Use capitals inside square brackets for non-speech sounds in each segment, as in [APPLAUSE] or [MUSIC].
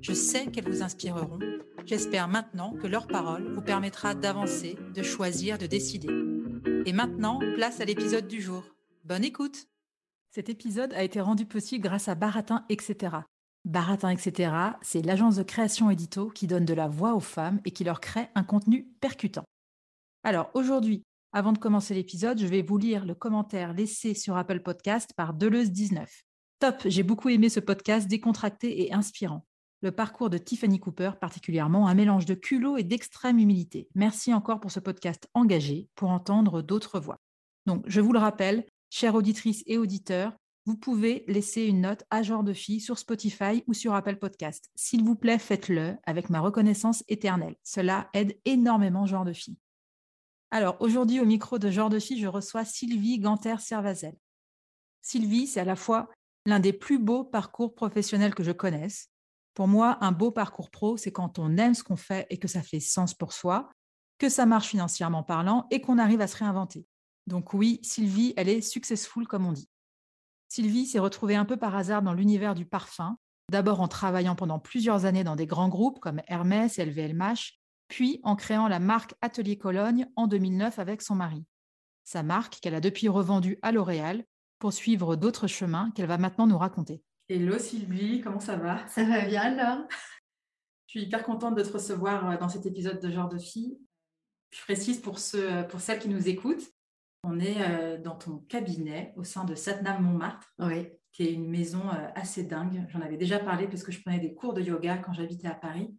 Je sais qu'elles vous inspireront. J'espère maintenant que leur parole vous permettra d'avancer, de choisir, de décider. Et maintenant, place à l'épisode du jour. Bonne écoute Cet épisode a été rendu possible grâce à Baratin, etc. Baratin, etc., c'est l'agence de création édito qui donne de la voix aux femmes et qui leur crée un contenu percutant. Alors aujourd'hui, avant de commencer l'épisode, je vais vous lire le commentaire laissé sur Apple Podcast par Deleuze19. Top, j'ai beaucoup aimé ce podcast décontracté et inspirant. Le parcours de Tiffany Cooper, particulièrement, un mélange de culot et d'extrême humilité. Merci encore pour ce podcast engagé pour entendre d'autres voix. Donc, je vous le rappelle, chères auditrices et auditeurs, vous pouvez laisser une note à Genre de Fille sur Spotify ou sur Apple Podcast. S'il vous plaît, faites-le avec ma reconnaissance éternelle. Cela aide énormément Genre de Fille. Alors, aujourd'hui, au micro de Genre de Fille, je reçois Sylvie Ganter-Servazel. Sylvie, c'est à la fois l'un des plus beaux parcours professionnels que je connaisse. Pour moi, un beau parcours pro, c'est quand on aime ce qu'on fait et que ça fait sens pour soi, que ça marche financièrement parlant et qu'on arrive à se réinventer. Donc oui, Sylvie, elle est successful comme on dit. Sylvie s'est retrouvée un peu par hasard dans l'univers du parfum, d'abord en travaillant pendant plusieurs années dans des grands groupes comme Hermès et LVMH, puis en créant la marque Atelier Cologne en 2009 avec son mari. Sa marque qu'elle a depuis revendue à L'Oréal pour suivre d'autres chemins qu'elle va maintenant nous raconter. Hello Sylvie, comment ça va? Ça va bien alors? Je suis hyper contente de te recevoir euh, dans cet épisode de Genre de Fille. Je précise pour, ceux, pour celles qui nous écoutent, on est euh, dans ton cabinet au sein de Satnam Montmartre, qui est une maison euh, assez dingue. J'en avais déjà parlé parce que je prenais des cours de yoga quand j'habitais à Paris.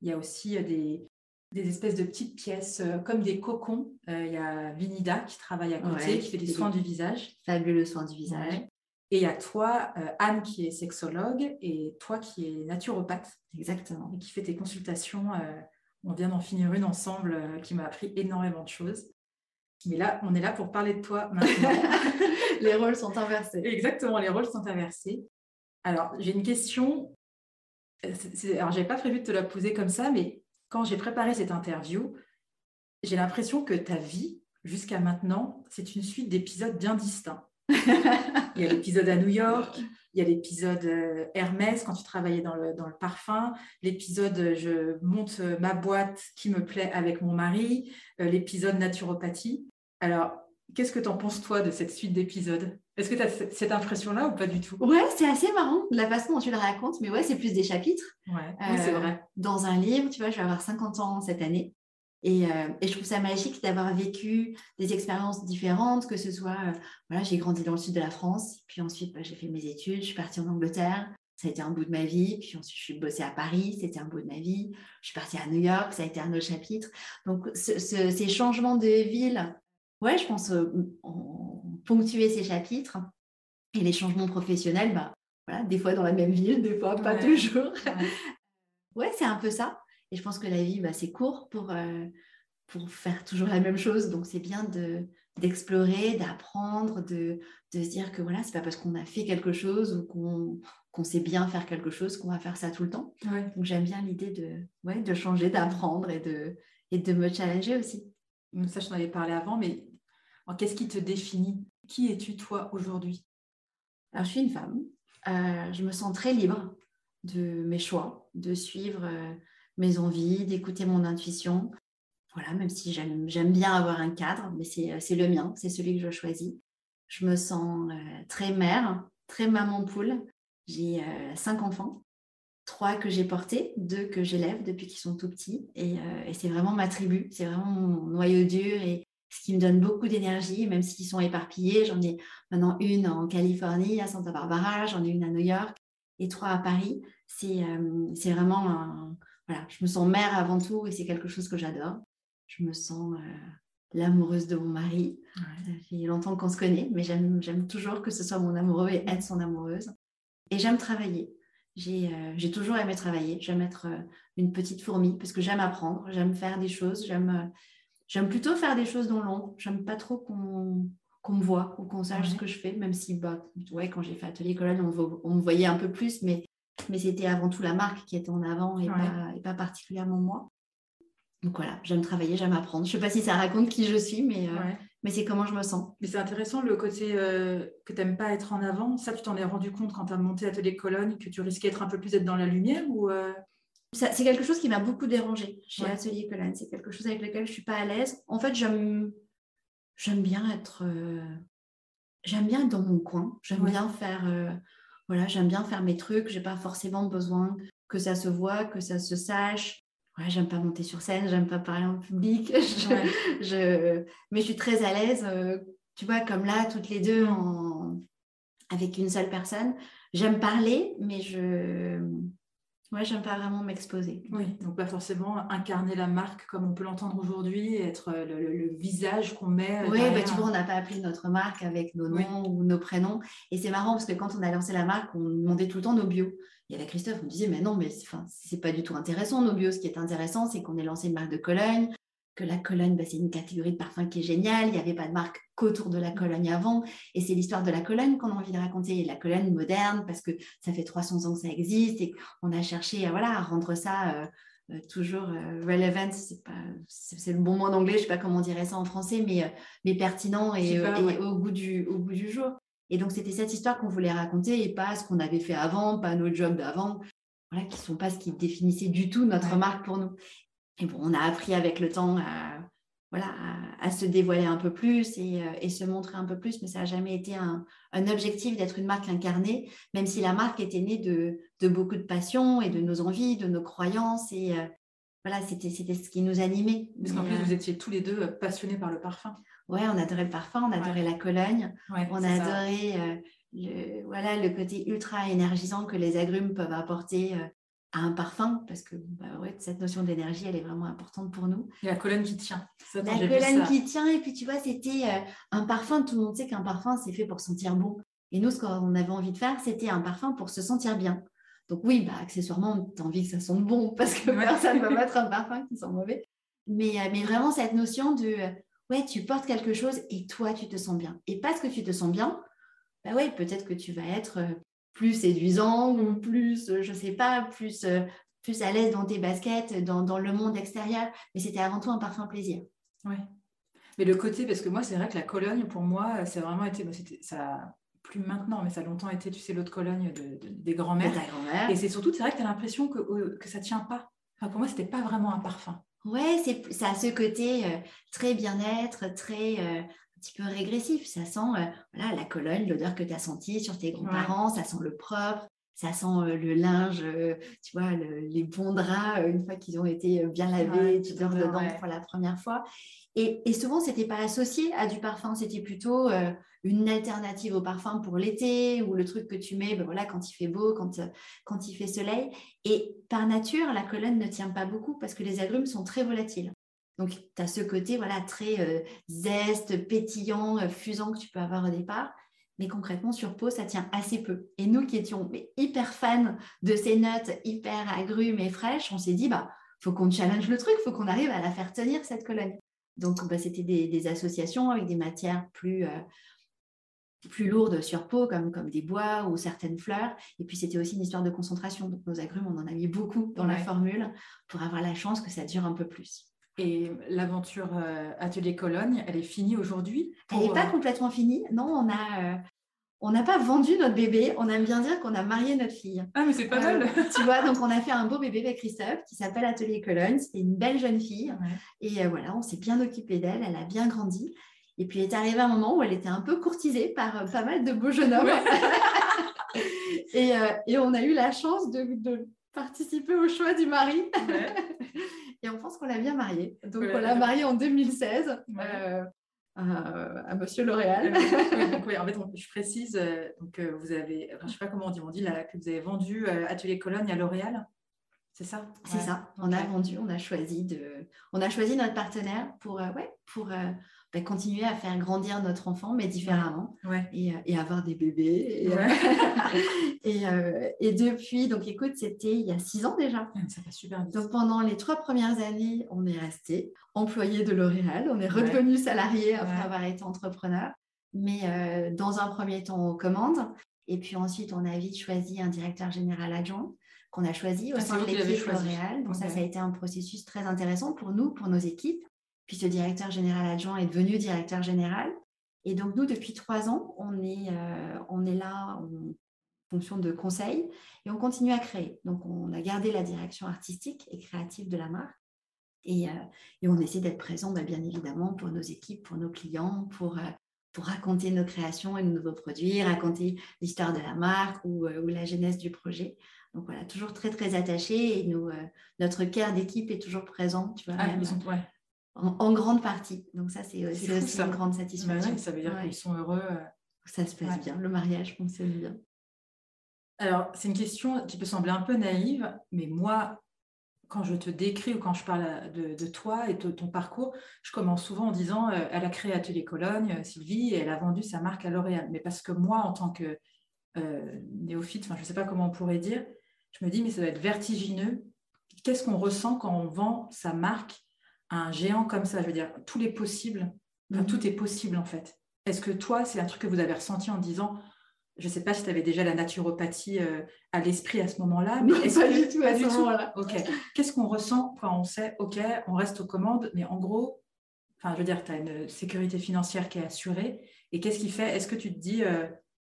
Il y a aussi euh, des, espèces de petites pièces comme des cocons. il y a Vinida qui travaille à côté, qui fait des soins du visage. Fabuleux soins du visage. Et il y a toi, Anne, qui est sexologue, et toi qui es naturopathe. Exactement. Et qui fait tes consultations. on vient d'en finir une ensemble qui m'a appris énormément de choses. Mais là, on est là pour parler de toi maintenant. [LAUGHS] les rôles sont inversés. Exactement, les rôles sont inversés. Alors, j'ai une question. Euh, alors, je n'avais pas prévu de te la poser comme ça, mais quand j'ai préparé cette interview, j'ai l'impression que ta vie, jusqu'à maintenant, c'est une suite d'épisodes bien distincts. [LAUGHS] il y a l'épisode à New York, il y a l'épisode euh, Hermès quand tu travaillais dans le, dans le parfum, l'épisode euh, je monte ma boîte qui me plaît avec mon mari, l'épisode naturopathie. Alors, qu'est-ce que tu en penses, toi, de cette suite d'épisodes? Est-ce que tu as cette impression-là ou pas du tout? Ouais, c'est assez marrant la façon dont tu le racontes, mais ouais, c'est plus des chapitres. Ouais, oui, c'est vrai. Euh, dans un livre, tu vois, je vais avoir 50 ans cette année. Et, euh, et je trouve ça magique d'avoir vécu des expériences différentes, que ce soit, euh, voilà, j'ai grandi dans le sud de la France, puis ensuite, bah, j'ai fait mes études, je suis partie en Angleterre, ça a été un bout de ma vie. Puis ensuite, je suis bossée à Paris, c'était un bout de ma vie. Je suis partie à New York, ça a été un autre chapitre. Donc, ces changements de ville ouais, je pense euh, ponctuer ces chapitres. Et les changements professionnels, bah, voilà, des fois dans la même ville, des fois pas toujours. [LAUGHS] Ouais, c'est un peu ça. Et je pense que la vie, bah, c'est court pour, euh, pour faire toujours la même chose. Donc, c'est bien de, d'explorer, d'apprendre, de, de, se dire que voilà, c'est pas parce qu'on a fait quelque chose ou qu'on, qu'on sait bien faire quelque chose qu'on va faire ça tout le temps. Donc, j'aime bien l'idée de, ouais, de changer, d'apprendre et de, et de me challenger aussi. Ça, je t'en avais parlé avant, mais Qu'est-ce qui te définit? Qui es-tu toi aujourd'hui? Alors, je suis une femme. Euh, je me sens très libre de mes choix, de suivre euh, mes envies, d'écouter mon intuition. Voilà, même si j'aime bien avoir un cadre, mais c'est euh, le mien, c'est celui que je choisis. Je me sens très mère, très maman poule. J'ai cinq enfants. trois que j'ai portés, deux que j'élève depuis qu'ils sont tout petits. Et, c'est vraiment ma tribu, c'est vraiment mon noyau dur et ce qui me donne beaucoup d'énergie, même s'ils sont éparpillés. J'en ai maintenant une en Californie, à Santa Barbara, j'en ai une à New York et trois à Paris. C'est c'est vraiment un, voilà, je me sens mère avant tout et c'est quelque chose que j'adore. Je me sens l'amoureuse de mon mari. Ça fait longtemps qu'on se connaît, mais j'aime toujours que ce soit mon amoureux et être son amoureuse. Et j'aime travailler. J'ai toujours aimé travailler. J'aime être une petite fourmi parce que j'aime apprendre, j'aime faire des choses, j'aime J'aime plutôt faire des choses dans l'ombre. J'aime pas trop qu'on me voit ou qu'on sache ce que je fais, même si bah, ouais, quand j'ai fait Atelier Cologne, on, on, me voyait un peu plus, mais, mais c'était avant tout la marque qui était en avant et, pas, et pas, particulièrement moi. Donc voilà, j'aime travailler, j'aime apprendre. Je ne sais pas si ça raconte qui je suis, mais, euh, mais c'est comment je me sens. Mais c'est intéressant le côté euh, que tu n'aimes pas être en avant. Ça, tu t'en es rendu compte quand tu as monté Atelier Cologne, que tu risquais d'être un peu plus être dans la lumière ou euh, c'est quelque chose qui m'a beaucoup dérangé chez Atelier Colline. C'est quelque chose avec lequel je suis pas à l'aise. En fait, j'aime j'aime bien être euh, j'aime bien être dans mon coin. J'aime bien faire euh, voilà, j'aime bien faire mes trucs. J'ai pas forcément besoin que ça se voit, que ça se sache. Ouais, j'aime pas monter sur scène, j'aime pas parler en public. [LAUGHS] je, mais je suis très à l'aise. Euh, tu vois, comme là, toutes les deux, en... avec une seule personne. J'aime parler, mais je Ouais, j'aime pas vraiment m'exposer. Oui, donc pas forcément incarner la marque comme on peut l'entendre aujourd'hui, être euh, le, visage qu'on met. Euh, oui, bah, tu vois, on n'a pas appelé notre marque avec nos noms ou nos prénoms. Et c'est marrant parce que quand on a lancé la marque, on demandait tout le temps nos bios. Et avec Christophe, on disait, mais non, mais c'est pas du tout intéressant nos bios. Ce qui est intéressant, c'est qu'on ait lancé une marque de Cologne, que la Cologne, bah, c'est une catégorie de parfum qui est géniale. Il n'y avait pas de marque qu'autour de la Cologne avant. Et c'est l'histoire de la Cologne qu'on a envie de raconter. la Cologne moderne, parce que ça fait 300 ans que ça existe et qu'on a cherché à, voilà, à rendre ça euh, euh, toujours euh, relevant. C'est, pas, c'est, le bon mot en anglais, je ne sais pas comment on dirait ça en français, mais, mais pertinent et, au, goût du, au bout du jour. Et donc, c'était cette histoire qu'on voulait raconter et pas ce qu'on avait fait avant, pas nos jobs d'avant, voilà, qui ne sont pas ce qui définissait du tout notre marque pour nous. Et bon, on a appris avec le temps à, voilà, à, se dévoiler un peu plus et, euh, et, se montrer un peu plus, mais ça n'a jamais été un, un objectif d'être une marque incarnée, même si la marque était née de, de, beaucoup de passion et de nos envies, de nos croyances. Et euh, voilà, c'était ce qui nous animait. Parce qu'en plus, vous étiez tous les deux passionnés par le parfum. Ouais, on adorait le parfum, on adorait la Cologne, on adorait euh, le, voilà, le côté ultra énergisant que les agrumes peuvent apporter à un parfum, parce que bah ouais, cette notion d'énergie, elle est vraiment importante pour nous. Et la colonne qui tient. la colonne qui tient, et puis tu vois, c'était euh, un parfum, tout le monde sait qu'un parfum, c'est fait pour sentir bon. Et nous, ce qu'on avait envie de faire, c'était un parfum pour se sentir bien. Donc oui, bah, accessoirement, tu as envie que ça sente bon, [LAUGHS] parce que personne ne va [LAUGHS] mettre un parfum qui sent mauvais. Mais, euh, mais vraiment, cette notion de, euh, ouais, tu portes quelque chose et toi, tu te sens bien. Et parce que tu te sens bien, bah ouais, peut-être que tu vas être plus séduisant ou plus, euh, je sais pas, plus, euh, plus à l'aise dans tes baskets, dans, dans le monde extérieur. Mais c'était avant tout un parfum plaisir. Oui. Mais le côté, parce que moi, c'est vrai que la Cologne, pour moi, ça a vraiment été, ça plus maintenant, mais ça a longtemps été, tu sais, l'autre Cologne de, des grands-mères. Et c'est surtout, c'est vrai que tu as l'impression que, euh, que ça tient pas. Enfin, pour moi, c'était pas vraiment un parfum. Ouais, c'est, ça a ce côté très bien-être, très petit peu régressif. Ça sent euh, voilà, la colonne, l'odeur que tu as sentie sur tes grands-parents, ça sent le propre, ça sent euh, le linge, euh, tu vois, les bons draps, une fois qu'ils ont été bien lavés, tu dors dedans pour la première fois. Et, et souvent, ce n'était pas associé à du parfum, c'était plutôt une alternative au parfum pour l'été ou le truc que tu mets ben voilà, quand il fait beau, quand, quand il fait soleil. Et par nature, la colonne ne tient pas beaucoup parce que les agrumes sont très volatiles. Donc, tu as ce côté voilà, très euh, zeste, pétillant, euh, fusant que tu peux avoir au départ. Mais concrètement, sur peau, ça tient assez peu. Et nous qui étions hyper fans de ces notes hyper agrumes et fraîches, on s'est dit, bah, faut qu'on challenge le truc, faut qu'on arrive à la faire tenir, cette colonne. Donc, bah, c'était des, associations avec des matières plus, euh, plus lourdes sur peau, comme, comme des bois ou certaines fleurs. Et puis, c'était aussi une histoire de concentration. Donc, nos agrumes, on en a mis beaucoup dans la formule pour avoir la chance que ça dure un peu plus. Et l'aventure euh, Atelier Cologne, elle est finie aujourd'hui Elle n'est pas euh, complètement finie. Non, on a, euh, on n'a pas vendu notre bébé. On aime bien dire qu'on a marié notre fille. Ah, mais c'est pas mal. tu vois, donc on a [LAUGHS] fait un beau bébé avec Christophe qui s'appelle Atelier Cologne. C'était une belle jeune fille. Et voilà, on s'est bien occupé d'elle. Elle a bien grandi. Et puis, il est arrivé un moment où elle était un peu courtisée par pas mal de beaux jeunes hommes. [LAUGHS] et, et, on a eu la chance de participer au choix du mari. [LAUGHS] et on pense qu'on l'a bien marié. Donc, on l'a marié en 2016 euh, à, Monsieur L'Oréal. [LAUGHS] en fait, je précise, euh, donc, vous avez, je ne sais pas comment on dit, on dit là, que vous avez vendu Atelier Cologne à L'Oréal. C'est ça? C'est ça. On a vendu, on a choisi de, on a choisi notre partenaire pour, ouais, pour bah, continuer à faire grandir notre enfant, mais différemment, Et, euh, et, avoir des bébés. [LAUGHS] Et, euh, et, depuis, donc écoute, c'était il y a six ans déjà. Ça va super vite. Donc pendant les trois premières années, on est resté employé de L'Oréal, on est redevenu salarié après avoir été entrepreneur, mais euh, dans un premier temps aux commandes. Et puis ensuite, on a vite choisi un directeur général adjoint qu'on a choisi au ah, sein de l'équipe L'Oréal. Donc ça, ça a été un processus très intéressant pour nous, pour nos équipes. Puis ce directeur général adjoint est devenu directeur général. Et donc, nous, depuis trois ans, on est, euh, on est là en fonction de conseil et on continue à créer. Donc, on a gardé la direction artistique et créative de la marque. Et, euh, et on essaie d'être présent, bah, bien évidemment, pour nos équipes, pour nos clients, pour, euh, pour raconter nos créations et nos nouveaux produits, raconter l'histoire de la marque ou, ou, la genèse du projet. Donc voilà, toujours très, très attaché et nous, notre cœur d'équipe est toujours présent. Tu vois, ah, même, en, grande partie. Donc ça, c'est aussi une grande satisfaction. ça veut dire qu'ils sont heureux. Euh. Ça se passe bien, le mariage fonctionne bien. Alors, c'est une question qui peut sembler un peu naïve, mais moi, quand je te décris ou quand je parle de, toi et de ton parcours, je commence souvent en disant euh, elle a créé Atelier Cologne, euh, Sylvie, et elle a vendu sa marque à L'Oréal. Mais parce que moi, en tant que néophyte, je ne sais pas comment on pourrait dire, je me dis mais ça doit être vertigineux. Qu'est-ce qu'on ressent quand on vend sa marque un géant comme ça Je veux dire, tout est possible. Mhm. Tout est possible en fait. Est-ce que toi, c'est un truc que vous avez ressenti en disant, je ne sais pas si tu avais déjà la naturopathie euh, à l'esprit à ce moment-là, mais est-ce pas du tout à ce moment-là. Ok. Qu'est-ce qu'on ressent quand on sait, ok, on reste aux commandes, mais en gros, enfin, je veux dire, tu as une sécurité financière qui est assurée. Et qu'est-ce qui fait Est-ce que tu te dis, euh,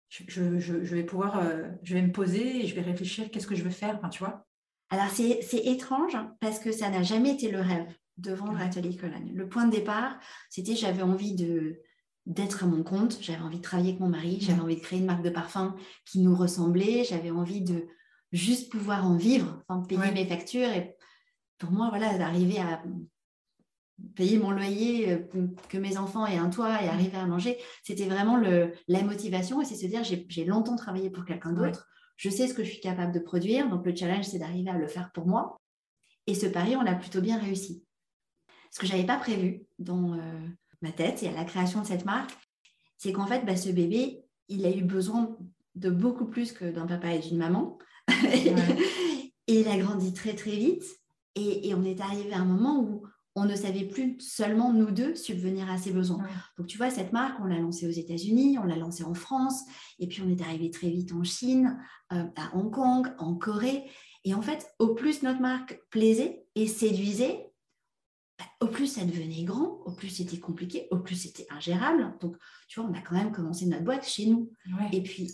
je, vais pouvoir, euh, je vais me poser et je vais réfléchir, qu'est-ce que je veux faire Enfin, tu vois? Alors, c'est étrange parce que ça n'a jamais été le rêve de vendre Atelier Cologne. Le point de départ, c'était j'avais envie de d'être à mon compte, j'avais envie de travailler avec mon mari, j'avais envie de créer une marque de parfum qui nous ressemblait, j'avais envie de juste pouvoir en vivre, enfin, payer mes factures. Et pour moi, voilà, d'arriver à payer mon loyer, euh, que mes enfants aient un toit et arriver à manger, c'était vraiment le, la motivation et c'est se dire j'ai longtemps travaillé pour quelqu'un d'autre, je sais ce que je suis capable de produire, donc le challenge c'est d'arriver à le faire pour moi. Et ce pari, on l'a plutôt bien réussi. Ce que je n'avais pas prévu dans euh, ma tête et à la création de cette marque, c'est qu'en fait, bah, ce bébé, il a eu besoin de beaucoup plus que d'un papa et d'une maman. [LAUGHS] et il a grandi très, très vite. Et, on est arrivé à un moment où on ne savait plus seulement nous deux subvenir à ses besoins. Donc, tu vois, cette marque, on l'a lancée aux États-Unis, on l'a lancée en France, et puis on est arrivé très vite en Chine, euh, à Hong Kong, en Corée. Et en fait, au plus notre marque plaisait et séduisait, au plus ça devenait grand, au plus c'était compliqué, au plus c'était ingérable. Donc, tu vois, on a quand même commencé notre boîte chez nous. Et puis,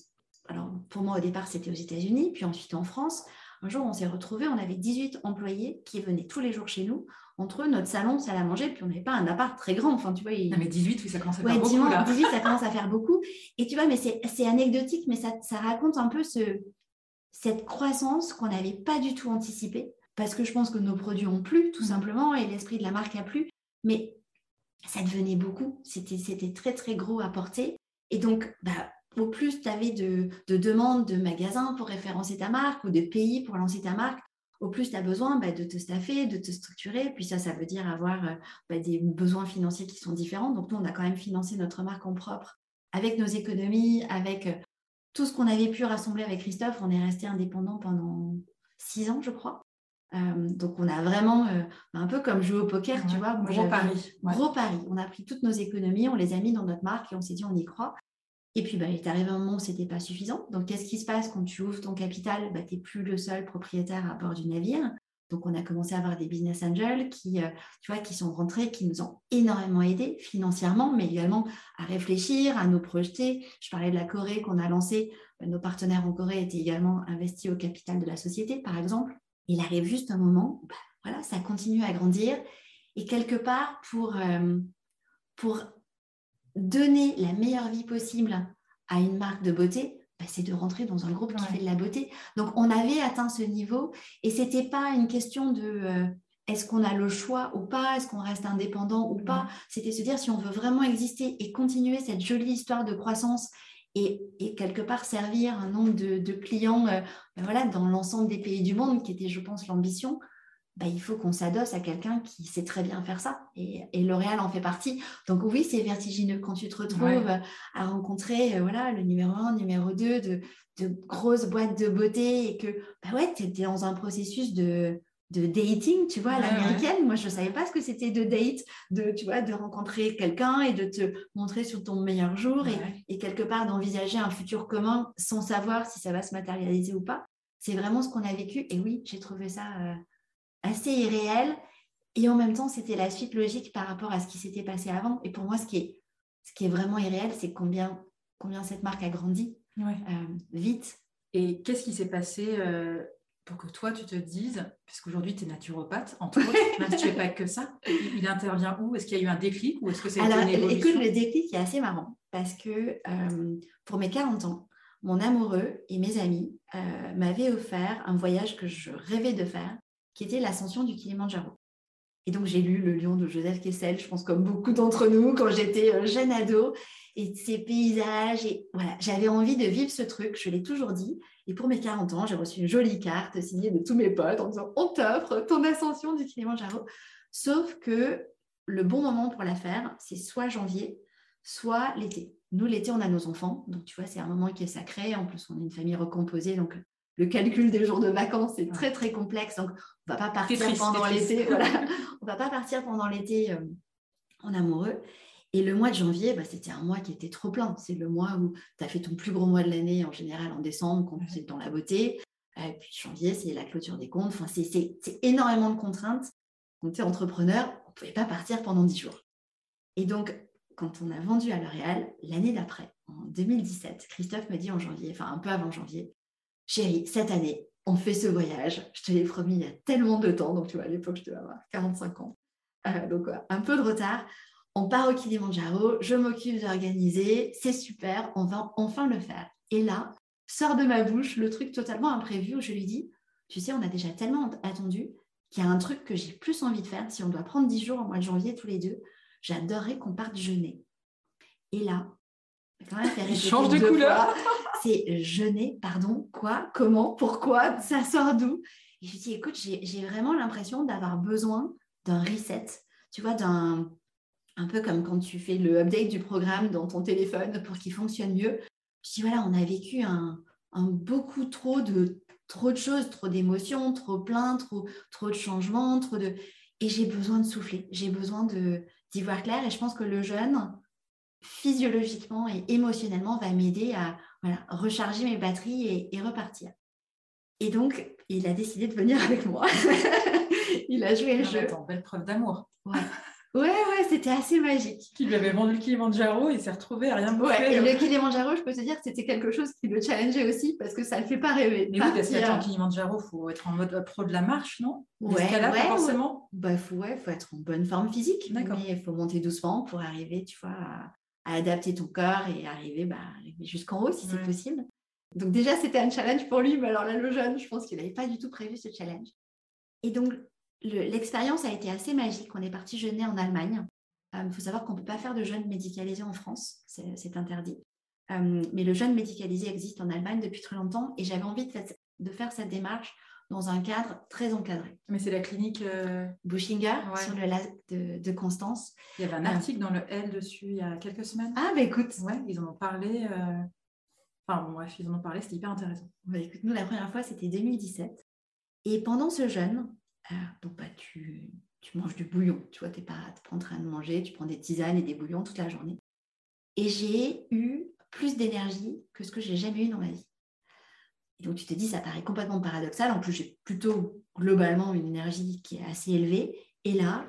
alors pour moi au départ, c'était aux États-Unis, puis ensuite en France. Un jour, on s'est retrouvés, on avait 18 employés qui venaient tous les jours chez nous. Entre eux, notre salon, salle à manger, puis on n'avait pas un appart très grand. Enfin, tu vois, Non, mais 18, oui, ça commence à faire beaucoup. Là. 18, ça commence à faire [LAUGHS] beaucoup. Et tu vois, mais c'est anecdotique, mais ça, ça raconte un peu ce, cette croissance qu'on n'avait pas du tout anticipée parce que je pense que nos produits ont plu, tout mm. simplement, et l'esprit de la marque a plu. Mais ça devenait beaucoup. C'était très, très gros à porter. Et donc, bah, au plus tu avais de, demandes de magasins pour référencer ta marque ou de pays pour lancer ta marque, au plus tu as besoin bah, de te staffer, de te structurer. Puis ça, ça veut dire avoir euh, bah, des besoins financiers qui sont différents. Donc, nous, on a quand même financé notre marque en propre avec nos économies, avec euh, tout ce qu'on avait pu rassembler avec Christophe. On est resté indépendant pendant six ans, je crois. Euh, donc, on a vraiment, euh, un peu comme jouer au poker, tu vois. gros pari. Gros pari. On a pris toutes nos économies, on les a mis dans notre marque et on s'est dit, on y croit. Et puis, bah, il est arrivé un moment où ce n'était pas suffisant. Donc, qu'est-ce qui se passe quand tu ouvres ton capital? Bah, Tu n'es plus le seul propriétaire à bord du navire. Donc, on a commencé à avoir des business angels qui, euh, tu vois, qui sont rentrés, qui nous ont énormément aidés financièrement, mais également à réfléchir, à nous projeter. Je parlais de la Corée qu'on a lancée. Nos partenaires en Corée étaient également investis au capital de la société, par exemple il arrive juste un moment où bah, voilà, ça continue à grandir. Et quelque part, pour, euh, pour donner la meilleure vie possible à une marque de beauté, bah, c'est de rentrer dans un groupe qui fait de la beauté. Donc, on avait atteint ce niveau et ce n'était pas une question de euh, est-ce qu'on a le choix ou pas, est-ce qu'on reste indépendant ou pas. C'était se dire si on veut vraiment exister et continuer cette jolie histoire de croissance et, quelque part servir un nombre de, clients euh, ben voilà, dans l'ensemble des pays du monde, qui était, je pense, l'ambition, bah, il faut qu'on s'adosse à quelqu'un qui sait très bien faire ça. Et, et L'Oréal en fait partie. Donc oui, c'est vertigineux quand tu te retrouves à rencontrer euh, voilà, le numéro 1, numéro 2 de, de grosses boîtes de beauté et que bah ouais, tu étais dans un processus de, de dating, tu vois, à l'américaine. Moi, je ne savais pas ce que c'était de date, de, tu vois, de rencontrer quelqu'un et de te montrer sur ton meilleur jour et, et, quelque part d'envisager un futur commun sans savoir si ça va se matérialiser ou pas. C'est vraiment ce qu'on a vécu. Et oui, j'ai trouvé ça... Euh, assez irréel. Et en même temps, c'était la suite logique par rapport à ce qui s'était passé avant. Et pour moi, ce qui est, ce qui est vraiment irréel, c'est combien, combien cette marque a grandi euh, vite. Et qu'est-ce qui s'est passé euh, pour que toi, tu te dises, puisqu'aujourd'hui, tu es naturopathe, entre autres, même si tu n'es pas que ça, il, intervient où? Est-ce qu'il y a eu un déclic ou est-ce que c'est une écoute, le déclic est assez marrant parce que euh, pour mes 40 ans, mon amoureux et mes amis m'avaient offert un voyage que je rêvais de faire qui était l'ascension du Kilimanjaro. Et donc, j'ai lu Le Lion de Joseph Kessel, je pense comme beaucoup d'entre nous, quand j'étais euh, jeune ado, et ces paysages. Et voilà, j'avais envie de vivre ce truc, je l'ai toujours dit. Et pour mes 40 ans, j'ai reçu une jolie carte signée de tous mes potes en disant On t'offre ton ascension du Kilimanjaro. Sauf que le bon moment pour la faire, c'est soit janvier, soit l'été. Nous, l'été, on a nos enfants. Donc, tu vois, c'est un moment qui est sacré. En plus, on est une famille recomposée. Donc, le calcul des jours de vacances est très très complexe. Donc, on va pas partir pendant l'été. [LAUGHS] On va pas partir pendant l'été euh, en amoureux. Et le mois de janvier, bah, c'était un mois qui était trop plein. C'est le mois où tu as fait ton plus gros mois de l'année en général en décembre, quand tu es dans la beauté. Et puis janvier, c'est la clôture des comptes. Enfin, c'est énormément de contraintes. Quand tu es entrepreneur, on ne pouvait pas partir pendant 10 jours. Et donc, quand on a vendu à L'Oréal, l'année d'après, en 2017, Christophe me dit en janvier, enfin un peu avant janvier, chérie, cette année, on fait ce voyage. Je te l'ai promis il y a tellement de temps. Donc, tu vois, à l'époque, je devais avoir 45 ans. Euh, donc, un peu de retard. On part au Kilimanjaro. Je m'occupe d'organiser. C'est super. On va enfin le faire. Et là, sort de ma bouche le truc totalement imprévu où je lui dis Tu sais, on a déjà tellement attendu qu'il y a un truc que j'ai plus envie de faire. Si on doit prendre 10 jours au mois de janvier tous les deux, j'adorerais qu'on parte jeûner. Et là, quand même Il change de couleur. [LAUGHS] Jeûner, pardon, quoi, comment, pourquoi, ça sort d'où? Et je dis, écoute, j'ai vraiment l'impression d'avoir besoin d'un reset, tu vois, d'un un peu comme quand tu fais le update du programme dans ton téléphone pour qu'il fonctionne mieux. Je dis, voilà, on a vécu un, beaucoup trop de trop de choses, trop d'émotions, trop plein, trop, trop de changements, trop de... Et j'ai besoin de souffler, j'ai besoin d'y voir clair. Et je pense que le jeûne, physiologiquement et émotionnellement va m'aider à recharger mes batteries et, repartir. Et donc, il a décidé de venir avec moi. [LAUGHS] il a joué le ah, jeu. Attends, belle preuve d'amour. Ouais. Ouais, c'était assez magique. Qui lui avait vendu le Kilimanjaro, il s'est retrouvé à rien bouffer. et le Kilimanjaro, je peux te dire que c'était quelque chose qui le challengeait aussi parce que ça ne le fait pas rêver. Mais oui, parce qu'attends, Kilimanjaro, il faut être en mode pro de la marche, non? Ouais, ouais, forcément. Bah, faut, ouais, faut être en bonne forme physique. Mais il faut monter doucement pour arriver, tu vois, à, à adapter ton corps et arriver, bah, jusqu'en haut si c'est possible. Donc déjà, c'était un challenge pour lui, mais alors là, le jeune, je pense qu'il n'avait pas du tout prévu ce challenge. Et donc, l'expérience a été assez magique. On est parti jeûner en Allemagne. Il euh, faut savoir qu'on ne peut pas faire de jeûne médicalisé en France, c'est interdit. Euh, mais le jeûne médicalisé existe en Allemagne depuis très longtemps et j'avais envie de faire cette démarche dans un cadre très encadré. Mais c'est la clinique euh... Bushinger sur le lac de, Constance. Il y avait un euh, article dans le L dessus il y a quelques semaines. Ah, bah écoute. Ouais, ils en ont parlé. Euh, enfin, bon, bref, ils en ont parlé, c'était hyper intéressant. Bah, écoute, nous, la première fois, c'était 2017. Et pendant ce jeûne, euh, donc, bah, tu, tu manges du bouillon. Tu vois, tu n'es pas, pas en train de manger, tu prends des tisanes et des bouillons toute la journée. Et j'ai eu plus d'énergie que ce que j'ai jamais eu dans ma vie. Et donc, tu te dis, ça paraît complètement paradoxal. En plus, j'ai plutôt globalement une énergie qui est assez élevée. Et là,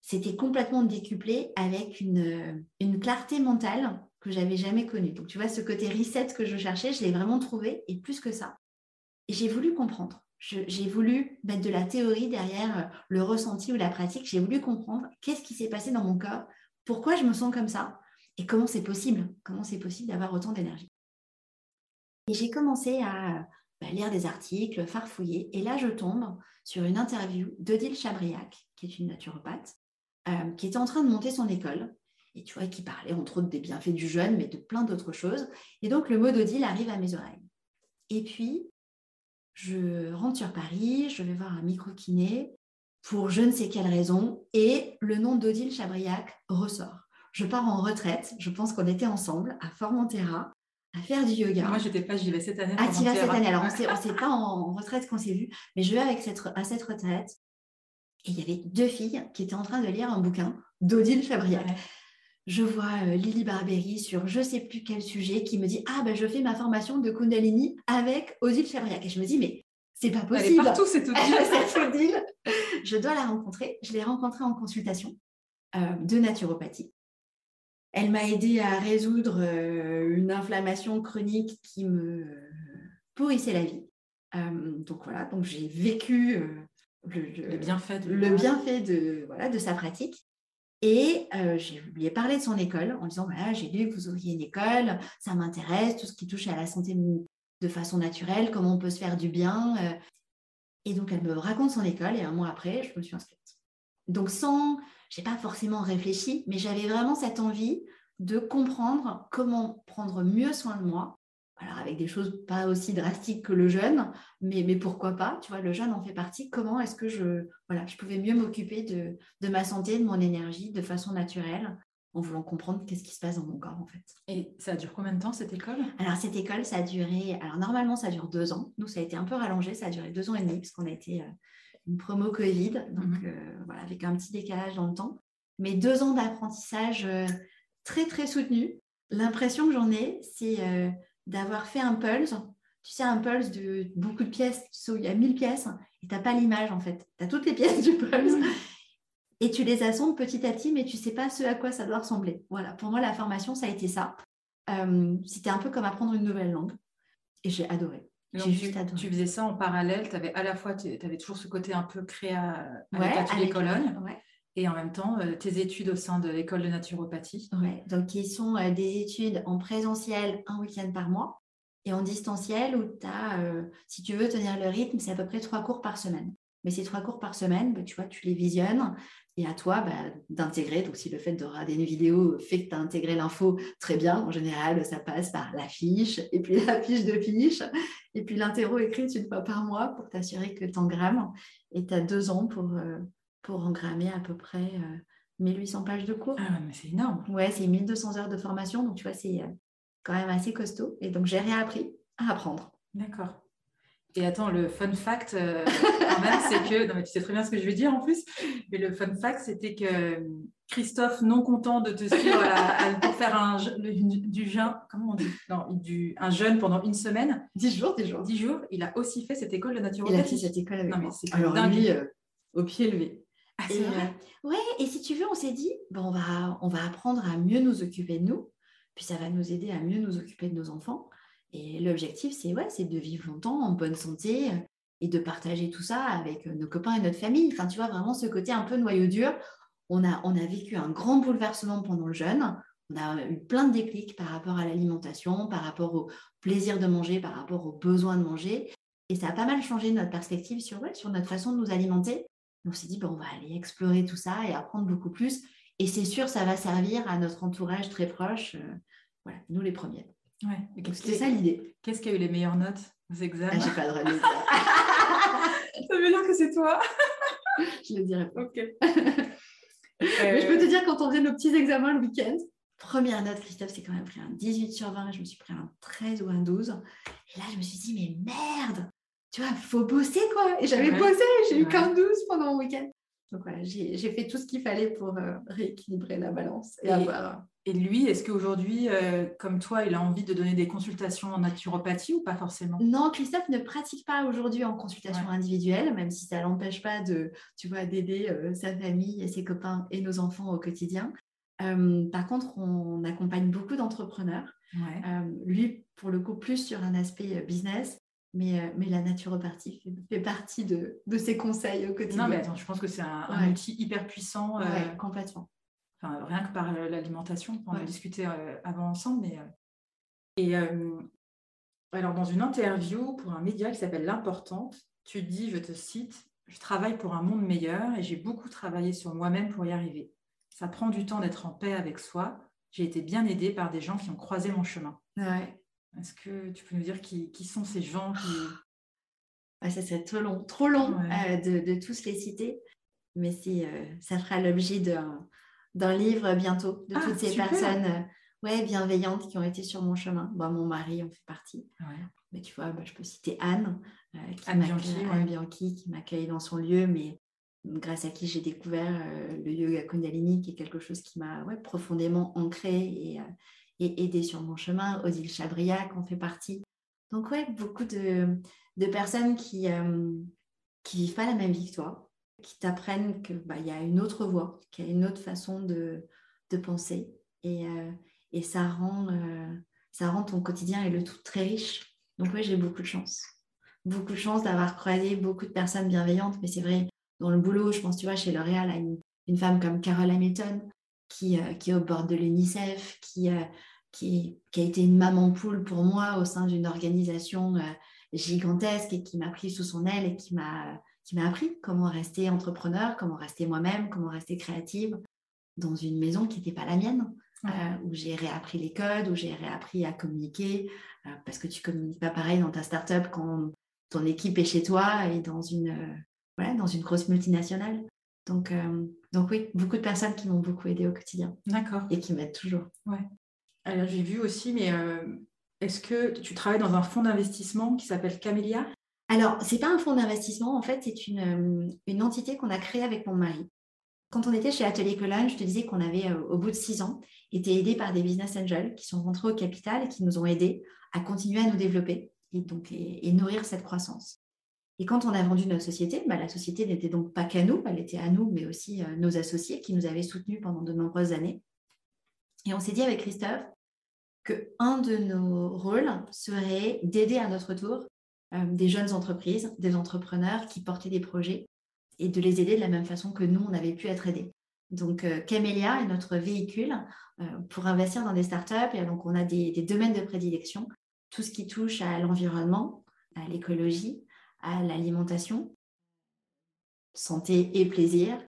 c'était complètement décuplé avec une, une clarté mentale que j'avais jamais connue. Donc, tu vois, ce côté reset que je cherchais, je l'ai vraiment trouvé. Et plus que ça, et j'ai voulu comprendre. J'ai voulu mettre de la théorie derrière le ressenti ou la pratique. J'ai voulu comprendre qu'est-ce qui s'est passé dans mon corps, pourquoi je me sens comme ça et comment c'est possible, comment c'est possible d'avoir autant d'énergie. Et j'ai commencé à bah, lire des articles, farfouiller. Et là, je tombe sur une interview d'Odile Chabriac, qui est une naturopathe, euh, qui était en train de monter son école. Et tu vois, qui parlait entre autres des bienfaits du jeûne, mais de plein d'autres choses. Et donc, le mot d'Odile arrive à mes oreilles. Et puis, je rentre sur Paris, je vais voir un micro-kiné pour je ne sais quelle raison, et le nom d'Odile Chabriac ressort. Je pars en retraite, je pense qu'on était ensemble à Formentera, à faire du yoga. Moi, je n'étais pas, j'y vais cette année. Ah, tu vas cette année. Alors, on [LAUGHS] ne s'est pas en retraite qu'on s'est vu, mais je vais avec cette, à cette retraite. Et il y avait deux filles qui étaient en train de lire un bouquin d'Odile Chabriac. Je vois euh, Lily Barbery sur je ne sais plus quel sujet qui me dit Ah, ben je fais ma formation de Kundalini avec Odile Chabriac. Et je me dis Mais c'est pas possible. Elle est partout, c'est [LAUGHS] [LAUGHS] Odile. je dois la rencontrer. Je l'ai rencontrée en consultation euh, de naturopathie. Elle m'a aidé à résoudre euh, une inflammation chronique qui me pourrissait la vie. Euh, donc voilà, donc j'ai vécu euh, le, bienfait, de, le bienfait de, voilà, de sa pratique. Et je lui ai parlé de son école en disant voilà, j'ai lu que vous auriez une école, ça m'intéresse, tout ce qui touche à la santé de façon naturelle, comment on peut se faire du bien. Et donc elle me raconte son école et un mois après, je me suis inscrite. Donc sans je n'ai pas forcément réfléchi, mais j'avais vraiment cette envie de comprendre comment prendre mieux soin de moi. Alors avec des choses pas aussi drastiques que le jeûne, mais, mais pourquoi pas, tu vois, le jeûne en fait partie. Comment est-ce que je, voilà, je pouvais mieux m'occuper de, de ma santé, de mon énergie de façon naturelle en voulant comprendre qu'est-ce qui se passe dans mon corps en fait. Et ça dure combien de temps cette école? Alors cette école, ça a duré, alors normalement ça dure deux ans. Nous, ça a été un peu rallongé, ça a duré deux ans et demi parce qu'on a été euh, une promo Covid, donc mhm. euh, voilà, avec un petit décalage dans le temps. Mais deux ans d'apprentissage euh, très, très soutenu. L'impression que j'en ai, c'est euh, d'avoir fait un pulse. Tu sais, un pulse de beaucoup de pièces, il y a 1000 pièces, et tu n'as pas l'image en fait. Tu as toutes les pièces du pulse. Et tu les assembles petit à petit, mais tu ne sais pas ce à quoi ça doit ressembler. Voilà, pour moi, la formation, ça a été ça. C'était un peu comme apprendre une nouvelle langue. Et j'ai adoré tu, faisais ça en parallèle, tu avais à la fois, tu avais toujours ce côté un peu créa avec l'atelier Cologne, et en même temps euh, tes études au sein de l'école de naturopathie. Ouais, donc qui sont euh, des études en présentiel un week-end par mois, et en distanciel où tu as, euh, si tu veux tenir le rythme, c'est à peu près trois cours par semaine. Mais ces trois cours par semaine, bah, tu vois, tu les visionnes et à toi bah, d'intégrer. Donc, si le fait de regarder une vidéo fait que tu as intégré l'info, très bien. En général, ça passe par la fiche et puis [LAUGHS] la fiche de fiche et puis l'interro écrite une fois par mois pour t'assurer que tu engrammes. Et tu as deux ans pour, euh, pour engrammer à peu près 1800 euh, pages de cours. Ah, mais c'est énorme. Ouais, c'est 1200 heures de formation. Donc, tu vois, c'est euh, quand même assez costaud. Et donc, j'ai réappris à apprendre. D'accord. Et attends, le fun fact, euh, quand même, c'est que, non mais tu sais très bien ce que je vais dire en plus, mais le fun fact, c'était que euh, Christophe, non content de te suivre pour faire un, du jeûne, comment on dit? Non, du, un jeûne pendant une semaine. Dix jours, dix jours. Dix jours, il a aussi fait cette école de naturopathie. Il a fait cette école avec non, mais c'est Alors dingue. Lui, euh, au pied levé. Ah, c'est vrai Ouais, et si tu veux, on s'est dit, bon, on, va, on va apprendre à mieux nous occuper de nous, puis ça va nous aider à mieux nous occuper de nos enfants. Et l'objectif, c'est ouais, de vivre longtemps, en bonne santé, euh, et de partager tout ça avec euh, nos copains et notre famille. Enfin, tu vois, vraiment ce côté un peu noyau dur. On a, on a vécu un grand bouleversement pendant le jeûne. On a eu plein de déclics par rapport à l'alimentation, par rapport au plaisir de manger, par rapport au besoin de manger. Et ça a pas mal changé notre perspective sur, sur notre façon de nous alimenter. on s'est dit, bon, on va aller explorer tout ça et apprendre beaucoup plus. Et c'est sûr, ça va servir à notre entourage très proche. Euh, voilà, nous les premiers. Ouais. C'était ça l'idée. Qu'est-ce qui a eu les meilleures notes aux examens ah, J'ai pas le droit de [LAUGHS] ça veut dire que c'est toi. [LAUGHS] je le dirai pas. Ok. [LAUGHS] Mais je peux te dire, quand on faisait nos petits examens le week-end, première note, Christophe s'est quand même pris un 18 sur 20, je me suis pris un 13 ou un 12. Et là, je me suis dit, mais merde, tu vois, faut bosser quoi. Et j'avais bossé, j'ai eu qu'un 12 pendant mon week-end. Donc voilà, j'ai fait tout ce qu'il fallait pour euh, rééquilibrer la balance et, avoir et lui, est-ce qu'aujourd'hui, euh, comme toi, il a envie de donner des consultations en naturopathie ou pas forcément? Non, Christophe ne pratique pas aujourd'hui en consultation individuelle, même si ça ne l'empêche pas de, tu vois, d'aider euh, sa famille et ses copains et nos enfants au quotidien. Par contre, on accompagne beaucoup d'entrepreneurs. lui, pour le coup, plus sur un aspect business, mais, mais la naturopathie fait, partie de, de, ses conseils au quotidien. Non, mais attends, je pense que c'est un, outil hyper puissant. complètement rien que par l'alimentation, on a discuté avant ensemble. Mais, et Alors, dans une interview pour un média qui s'appelle L'Importante, tu dis, je te cite, je travaille pour un monde meilleur et j'ai beaucoup travaillé sur moi-même pour y arriver. Ça prend du temps d'être en paix avec soi. J'ai été bien aidée par des gens qui ont croisé mon chemin. Ouais. Est-ce que tu peux nous dire qui, sont ces gens qui... ça serait trop long, trop long euh, de, tous les citer, mais euh, ça fera l'objet d'un livre bientôt de ah, toutes ces personnes euh, ouais, bienveillantes qui ont été sur mon chemin. mon mari en fait partie. Mais tu vois, bah, je peux citer Anne, qui Bianchi, qui m'accueille dans son lieu, mais grâce à qui j'ai découvert le yoga Kundalini, qui est quelque chose qui m'a profondément ancré et, et aidé sur mon chemin. Odile Chabriac en fait partie. Donc ouais, beaucoup de, de personnes qui ne qui vivent pas la même vie que toi, qui t'apprennent qu'il bah, y a une autre voie, qu'il y a une autre façon de, de penser. Et, euh, et ça, rend, euh, ça rend ton quotidien et le tout très riche. Donc oui, j'ai beaucoup de chance. Beaucoup de chance d'avoir croisé beaucoup de personnes bienveillantes. Mais c'est vrai, dans le boulot, je pense, tu vois, chez L'Oréal, à une, une, femme comme Carole Hamilton, qui, euh, qui est au bord de l'UNICEF, qui, qui, qui, a été une maman poule pour moi au sein d'une organisation gigantesque et qui m'a pris sous son aile et qui m'a qui m'a appris comment rester entrepreneur, comment rester moi-même, comment rester créative dans une maison qui n'était pas la mienne, euh, où j'ai réappris les codes, où j'ai réappris à communiquer, euh, parce que tu communiques pas pareil dans ta startup quand ton équipe est chez toi et dans une, euh, dans une grosse multinationale. Donc, donc oui, beaucoup de personnes qui m'ont beaucoup aidé au quotidien. D'accord. Et qui m'aident toujours. Ouais. Alors j'ai vu aussi, mais est-ce que tu travailles dans un fonds d'investissement qui s'appelle Camélia Alors, ce n'est pas un fonds d'investissement, en fait, c'est une, euh, une, entité qu'on a créée avec mon mari. Quand on était chez Atelier Cologne, je te disais qu'on avait, euh, au bout de six ans, été aidés par des business angels qui sont rentrés au capital et qui nous ont aidés à continuer à nous développer et, donc, et, nourrir cette croissance. Et quand on a vendu notre société, bah, la société n'était donc pas qu'à nous, elle était à nous, mais aussi euh, nos associés qui nous avaient soutenus pendant de nombreuses années. Et on s'est dit avec Christophe, un de nos rôles serait d'aider à notre tour euh, des jeunes entreprises, des entrepreneurs qui portaient des projets et de les aider de la même façon que nous, on avait pu être aidés. Donc, euh, Camélia est notre véhicule euh, pour investir dans des startups. Et donc, on a des, domaines de prédilection, tout ce qui touche à l'environnement, à l'écologie, à l'alimentation, santé et plaisir,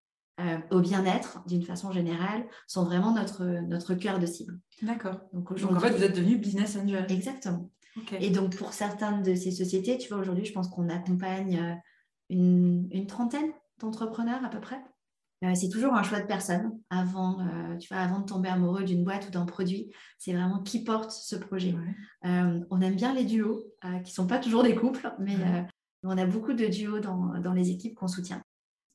euh, au bien-être d'une façon générale sont vraiment notre, notre cœur de cible. D'accord. Donc, en fait, vous êtes devenu business angel. Exactement. Et donc pour certaines de ces sociétés, tu vois, aujourd'hui, je pense qu'on accompagne euh, une, une trentaine d'entrepreneurs à peu près. Euh, c'est toujours un choix de personne avant, tu vois, avant de tomber amoureux d'une boîte ou d'un produit. C'est vraiment qui porte ce projet. on aime bien les duos, qui ne sont pas toujours des couples, mais on a beaucoup de duos dans, dans les équipes qu'on soutient.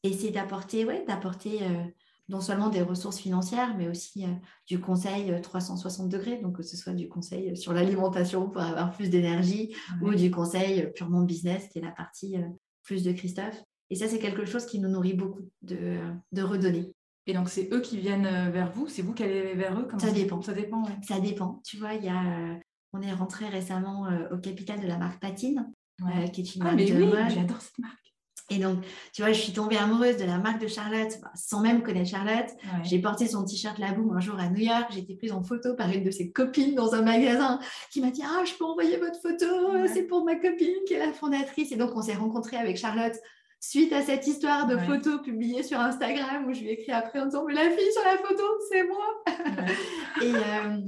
Et c'est d'apporter, ouais, d'apporter euh, non seulement des ressources financières, mais aussi euh, du conseil 360 euh, degrés, donc que ce soit du conseil sur l'alimentation pour avoir plus d'énergie ou du conseil purement business, qui est la partie plus de Christophe. Et ça, c'est quelque chose qui nous nourrit beaucoup de, de redonner. Et donc, c'est eux qui viennent vers vous? C'est vous qui allez vers eux Ça dépend. Ça dépend, Ça dépend. Tu vois, il y a, on est rentré récemment au capital de la marque Patine, qui est une ah, mais oui, J'adore cette marque. Et donc, tu vois, je suis tombée amoureuse de la marque de Charlotte bah, sans même connaître Charlotte. J'ai porté son t-shirt Laboum un jour à New York. J'ai été prise en photo par une de ses copines dans un magasin qui m'a dit Ah, je peux envoyer votre photo, c'est pour ma copine qui est la fondatrice. Et donc, on s'est rencontrés avec Charlotte suite à cette histoire de photo publiée sur Instagram où je lui ai écrit après en disant Mais la fille sur la photo, c'est moi. [LAUGHS] et, euh,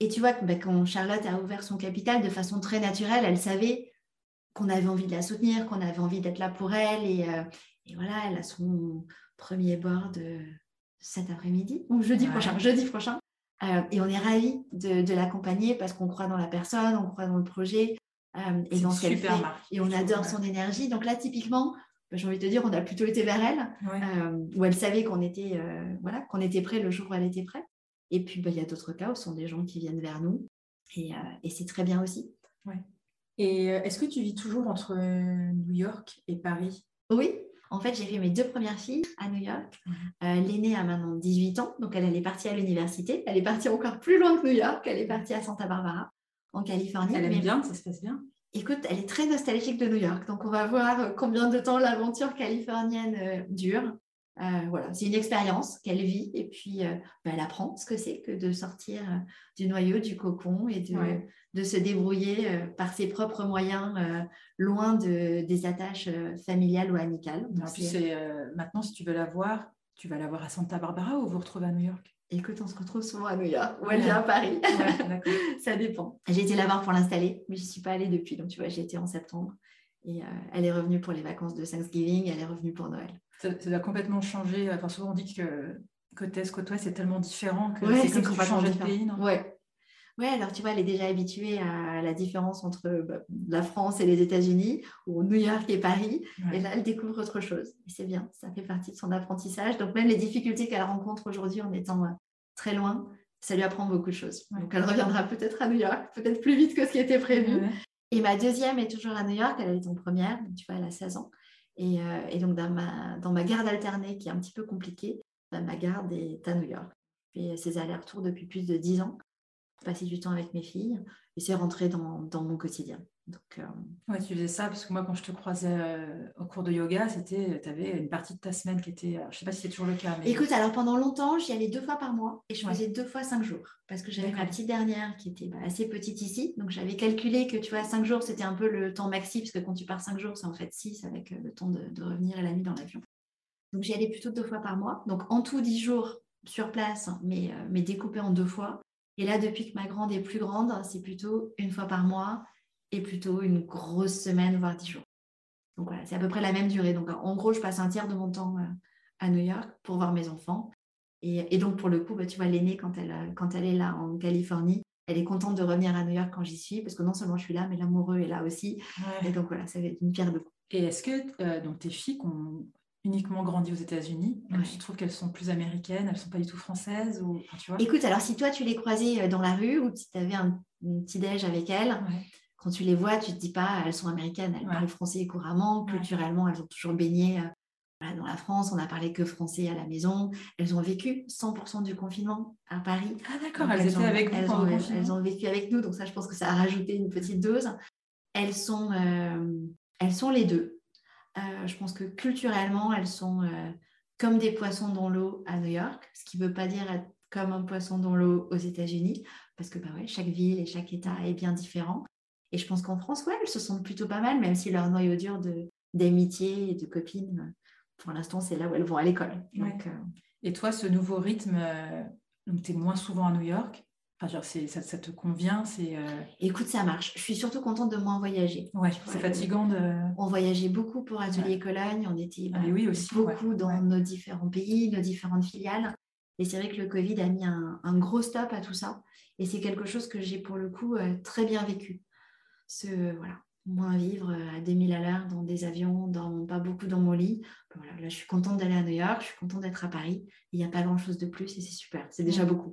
et tu vois, bah, quand Charlotte a ouvert son capital de façon très naturelle, elle savait qu'on avait envie de la soutenir, qu'on avait envie d'être là pour elle. Et, euh, voilà, elle a son premier board cet après-midi, ou jeudi prochain, jeudi prochain. Euh, et on est ravis de, l'accompagner parce qu'on croit dans la personne, on croit dans le projet euh, et dans ce qu'elle fait. et on adore son énergie. Donc là, typiquement, bah, j'ai envie de te dire, on a plutôt été vers elle, où elle savait qu'on était, voilà, qu'on était prêt le jour où elle était prête. Et puis, bah, il y a d'autres cas où ce sont des gens qui viennent vers nous. Et, et c'est très bien aussi. Ouais. Et euh, est-ce que tu vis toujours entre euh, New York et Paris? Oui. En fait, j'ai fait mes deux premières filles à New York. Euh, l'aînée a maintenant 18 ans, donc elle, est partie à l'université. Elle est partie encore plus loin que New York. Elle est partie à Santa Barbara, en Californie. Elle aime bien, ça se passe bien Écoute, elle est très nostalgique de New York, donc on va voir combien de temps l'aventure californienne dure. Euh, voilà, c'est une expérience qu'elle vit et puis euh, bah, elle apprend ce que c'est que de sortir euh, du noyau, du cocon et de, de se débrouiller par ses propres moyens, loin de, des attaches familiales ou amicales. maintenant, si tu veux la voir, tu vas la voir à Santa Barbara ou vous retrouvez à New York? Écoute, on se retrouve souvent à New York ou elle vient à Paris. [LAUGHS] ça dépend. J'ai été la voir pour l'installer, mais je ne suis pas allée depuis. Donc, tu vois, j'ai été en septembre. Et elle est revenue pour les vacances de Thanksgiving, elle est revenue pour Noël ça, a complètement changé. Enfin, souvent on dit que côte est, côte ouest, c'est tellement différent que c'est comme si tu changeais de pays. Non? Ouais. Ouais, alors tu vois, elle est déjà habituée à la différence entre bah, la France et les États-Unis, ou New York et Paris. Et là, elle découvre autre chose. Et c'est bien, ça fait partie de son apprentissage. Donc, même les difficultés qu'elle rencontre aujourd'hui en étant euh, très loin, ça lui apprend beaucoup de choses. Donc, elle reviendra peut-être à New York, peut-être plus vite que ce qui était prévu. Et ma deuxième est toujours à New York, elle est en première, tu vois, elle a 16 ans. Euh, et, donc, dans ma, garde alternée, qui est un petit peu compliquée, bah, ma garde est à New York. Je fais ces allers-retours depuis plus de dix ans, passer du temps avec mes filles, et c'est rentré dans, dans mon quotidien. Donc, euh, tu faisais ça parce que moi, quand je te croisais euh, au cours de yoga, c'était, tu avais une partie de ta semaine qui était, je ne sais pas si c'est toujours le cas. Mais... Écoute, alors pendant longtemps, j'y allais deux fois par mois et je faisais deux fois cinq jours parce que j'avais ma petite dernière qui était bah, assez petite ici. Donc, j'avais calculé que, tu vois, cinq jours, c'était un peu le temps maxi parce que quand tu pars cinq jours, c'est en fait six avec euh, le temps de, revenir et la nuit dans l'avion. Donc, j'y allais plutôt deux fois par mois. Donc, en tout, dix jours sur place, mais, mais découpé en deux fois. Et là, depuis que ma grande est plus grande, c'est plutôt une fois par mois et plutôt une grosse semaine, voire dix jours. Donc voilà, c'est à peu près la même durée. Donc en gros, je passe un tiers de mon temps euh, à New York pour voir mes enfants. Et, donc pour le coup, bah, tu vois, l'aînée, quand elle, euh, quand elle est là en Californie, elle est contente de revenir à New York quand j'y suis, parce que non seulement je suis là, mais l'amoureux est là aussi. Et donc voilà, ça va être une pierre de coups. Et est-ce que euh, donc tes filles uniquement grandi aux États-Unis, tu trouves qu'elles sont plus américaines, elles ne sont pas du tout françaises ou, tu vois Écoute, alors si toi tu les croisais dans la rue ou si tu avais un, petit déj avec elles, quand tu les vois, tu te dis pas, elles sont américaines, elles parlent français couramment, culturellement, elles ont toujours baigné euh, dans la France, on n'a parlé que français à la maison. Elles ont vécu 100% du confinement à Paris. Ah d'accord, elles, étaient avec elles ont, elles ont vécu avec nous, donc ça, je pense que ça a rajouté une petite dose. Elles sont, euh, elles sont les deux. Euh, je pense que culturellement, elles sont comme des poissons dans l'eau à New York, ce qui ne veut pas dire être comme un poisson dans l'eau aux États-Unis, parce que bah ouais, chaque ville et chaque État est bien différent. Et je pense qu'en France, ouais, elles se sentent plutôt pas mal, même si leur noyau dur d'amitié et de copines, pour l'instant, c'est là où elles vont à l'école. Euh, et toi, ce nouveau rythme, euh, tu es moins souvent à New York Enfin, genre, ça, ça, te convient c'est euh, Écoute, ça marche. Je suis surtout contente de moins voyager. Ouais, c'est fatigant de. On voyageait beaucoup pour Atelier Cologne. On était ah, bah, oui, aussi, beaucoup dans nos différents pays, nos différentes filiales. Et c'est vrai que le Covid a mis un, un, gros stop à tout ça. Et c'est quelque chose que j'ai pour le coup très bien vécu ce, voilà, moins vivre à 2000 à l'heure dans des avions, dans, pas beaucoup dans mon lit. Voilà, là, je suis contente d'aller à New York, je suis contente d'être à Paris. Il n'y a pas grand-chose de plus et c'est super. C'est déjà beaucoup.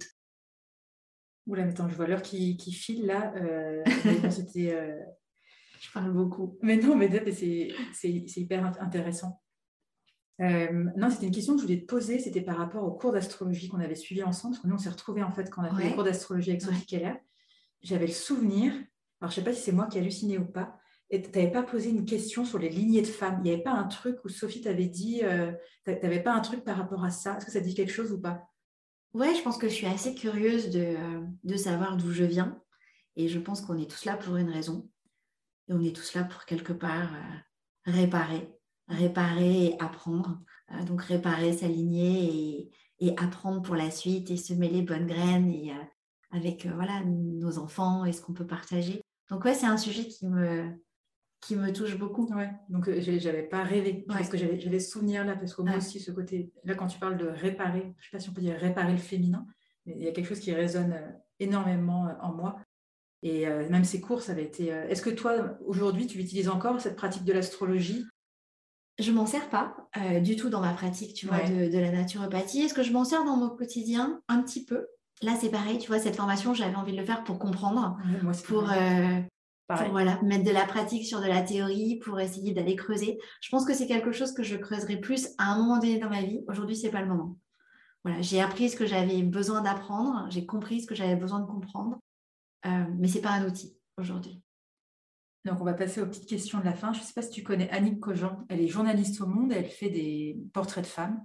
Oula, mais attends, je vois l'heure qui, qui, file là. Euh, [LAUGHS] c'était, euh, Je parle beaucoup. Mais non, mais c'est hyper intéressant. Euh, non, c'était une question que je voulais te poser. C'était par rapport au cours d'astrologie qu'on avait suivi ensemble. Parce que nous, on s'est retrouvés en fait quand on a fait le cours d'astrologie avec Sophie Keller. J'avais le souvenir alors, je ne sais pas si c'est moi qui ai halluciné ou pas. Et tu n'avais pas posé une question sur les lignées de femmes. Il n'y avait pas un truc où Sophie t'avait dit, euh, tu n'avais pas un truc par rapport à ça. Est-ce que ça dit quelque chose ou pas? Ouais, je pense que je suis assez curieuse de, de savoir d'où je viens. Et je pense qu'on est tous là pour une raison. Et on est tous là pour quelque part euh, réparer. Réparer et apprendre. Euh, donc réparer, s'aligner et, et, apprendre pour la suite et semer les bonnes graines et avec voilà, nos enfants et ce qu'on peut partager. Donc ouais, c'est un sujet qui me, qui me touche beaucoup. Ouais. Donc euh, je n'avais pas rêvé, parce que j'avais ce souvenir là, parce que moi aussi, ce côté, là quand tu parles de réparer, je ne sais pas si on peut dire réparer le féminin, mais il y a quelque chose qui résonne euh, énormément euh, en moi. Et même ces cours, ça avait été... Est-ce que toi, aujourd'hui, tu utilises encore cette pratique de l'astrologie? Je m'en sers pas du tout dans ma pratique, tu vois, de, de, la naturopathie. Est-ce que je m'en sers dans mon quotidien? Un petit peu. Là, c'est pareil, tu vois, cette formation, j'avais envie de le faire pour comprendre, pour, voilà, mettre de la pratique sur de la théorie, pour essayer d'aller creuser. Je pense que c'est quelque chose que je creuserai plus à un moment donné dans ma vie. Aujourd'hui, ce n'est pas le moment. Voilà, j'ai appris ce que j'avais besoin d'apprendre, j'ai compris ce que j'avais besoin de comprendre, euh, mais ce n'est pas un outil aujourd'hui. Donc, on va passer aux petites questions de la fin. Je ne sais pas si tu connais Annick Cogent. Elle est journaliste au Monde et elle fait des portraits de femmes.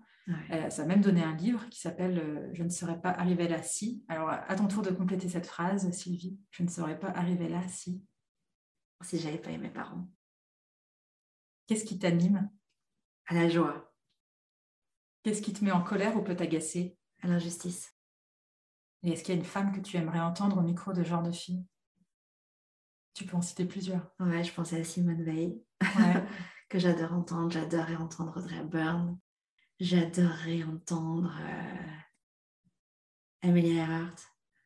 Elle, ça a même donné un livre qui s'appelle euh, Je ne serais pas arrivée là si. Alors, à ton tour de compléter cette phrase, Sylvie. Je ne serais pas arrivée là si. Si j'avais pas eu mes parents. Qu'est-ce qui t'anime? À la joie. Qu'est-ce qui te met en colère ou peut t'agacer? À l'injustice. Et est-ce qu'il y a une femme que tu aimerais entendre au micro de genre de fille? Tu peux en citer plusieurs. Ouais, je pensais à Simone Veil, [LAUGHS] que j'adore entendre. J'adorerais entendre Audrey Hepburn. J'adorerais entendre euh, Amelia Earhart,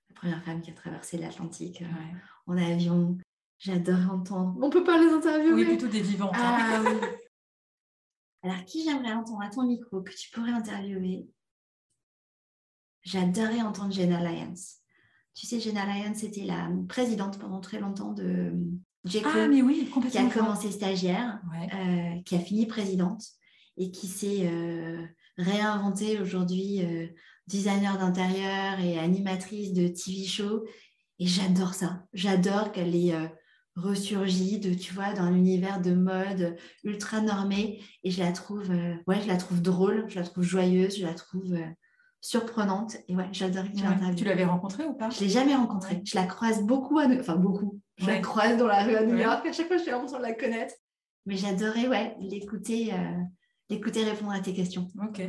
la première femme qui a traversé l'Atlantique euh, en avion. J'adorerais entendre. On peut pas les interviewer? Oui, plutôt des vivantes. Hein. Ah, oui. [LAUGHS] Alors, qui j'aimerais entendre à ton micro que tu pourrais interviewer? J'adorais entendre Jenna Lyons. Tu sais, Jenna Lyons, c'était la présidente pendant très longtemps de JECO, ah, mais oui, qui a commencé stagiaire, euh, qui a fini présidente et qui s'est euh, réinventée aujourd'hui euh, designer d'intérieur et animatrice de TV show. Et j'adore ça. J'adore qu'elle ait ressurgi de, tu vois, dans l'univers de mode ultra normé. Et je la trouve, ouais, je la trouve drôle, je la trouve joyeuse, je la trouve surprenante. Et ouais, j'adorais que tu l'avais rencontrée ou pas? Je l'ai jamais rencontrée. Je la croise beaucoup, à enfin beaucoup. Je la croise dans la rue à New York. À chaque fois, j'ai l'impression de la connaître. Mais j'adorais, ouais, l'écouter, euh, l'écouter répondre à tes questions. Ok.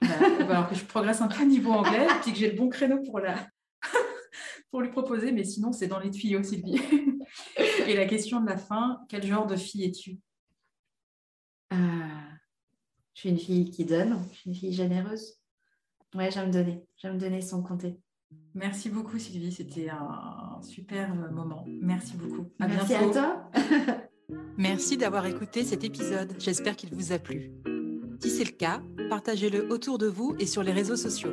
Bah, [LAUGHS] alors que je progresse un peu niveau anglais, et puis que j'ai le bon créneau pour la pour lui proposer, mais sinon c'est dans les tuyaux, Sylvie. [LAUGHS] et la question de la fin, quel genre de fille es-tu? Euh, Je suis une fille qui donne, je suis une fille généreuse. Ouais, j'aime donner. J'aime donner sans compter. Merci beaucoup, Sylvie. C'était un super moment. Merci beaucoup. Merci à toi. [LAUGHS] Merci d'avoir écouté cet épisode. J'espère qu'il vous a plu. Si c'est le cas, partagez-le autour de vous et sur les réseaux sociaux.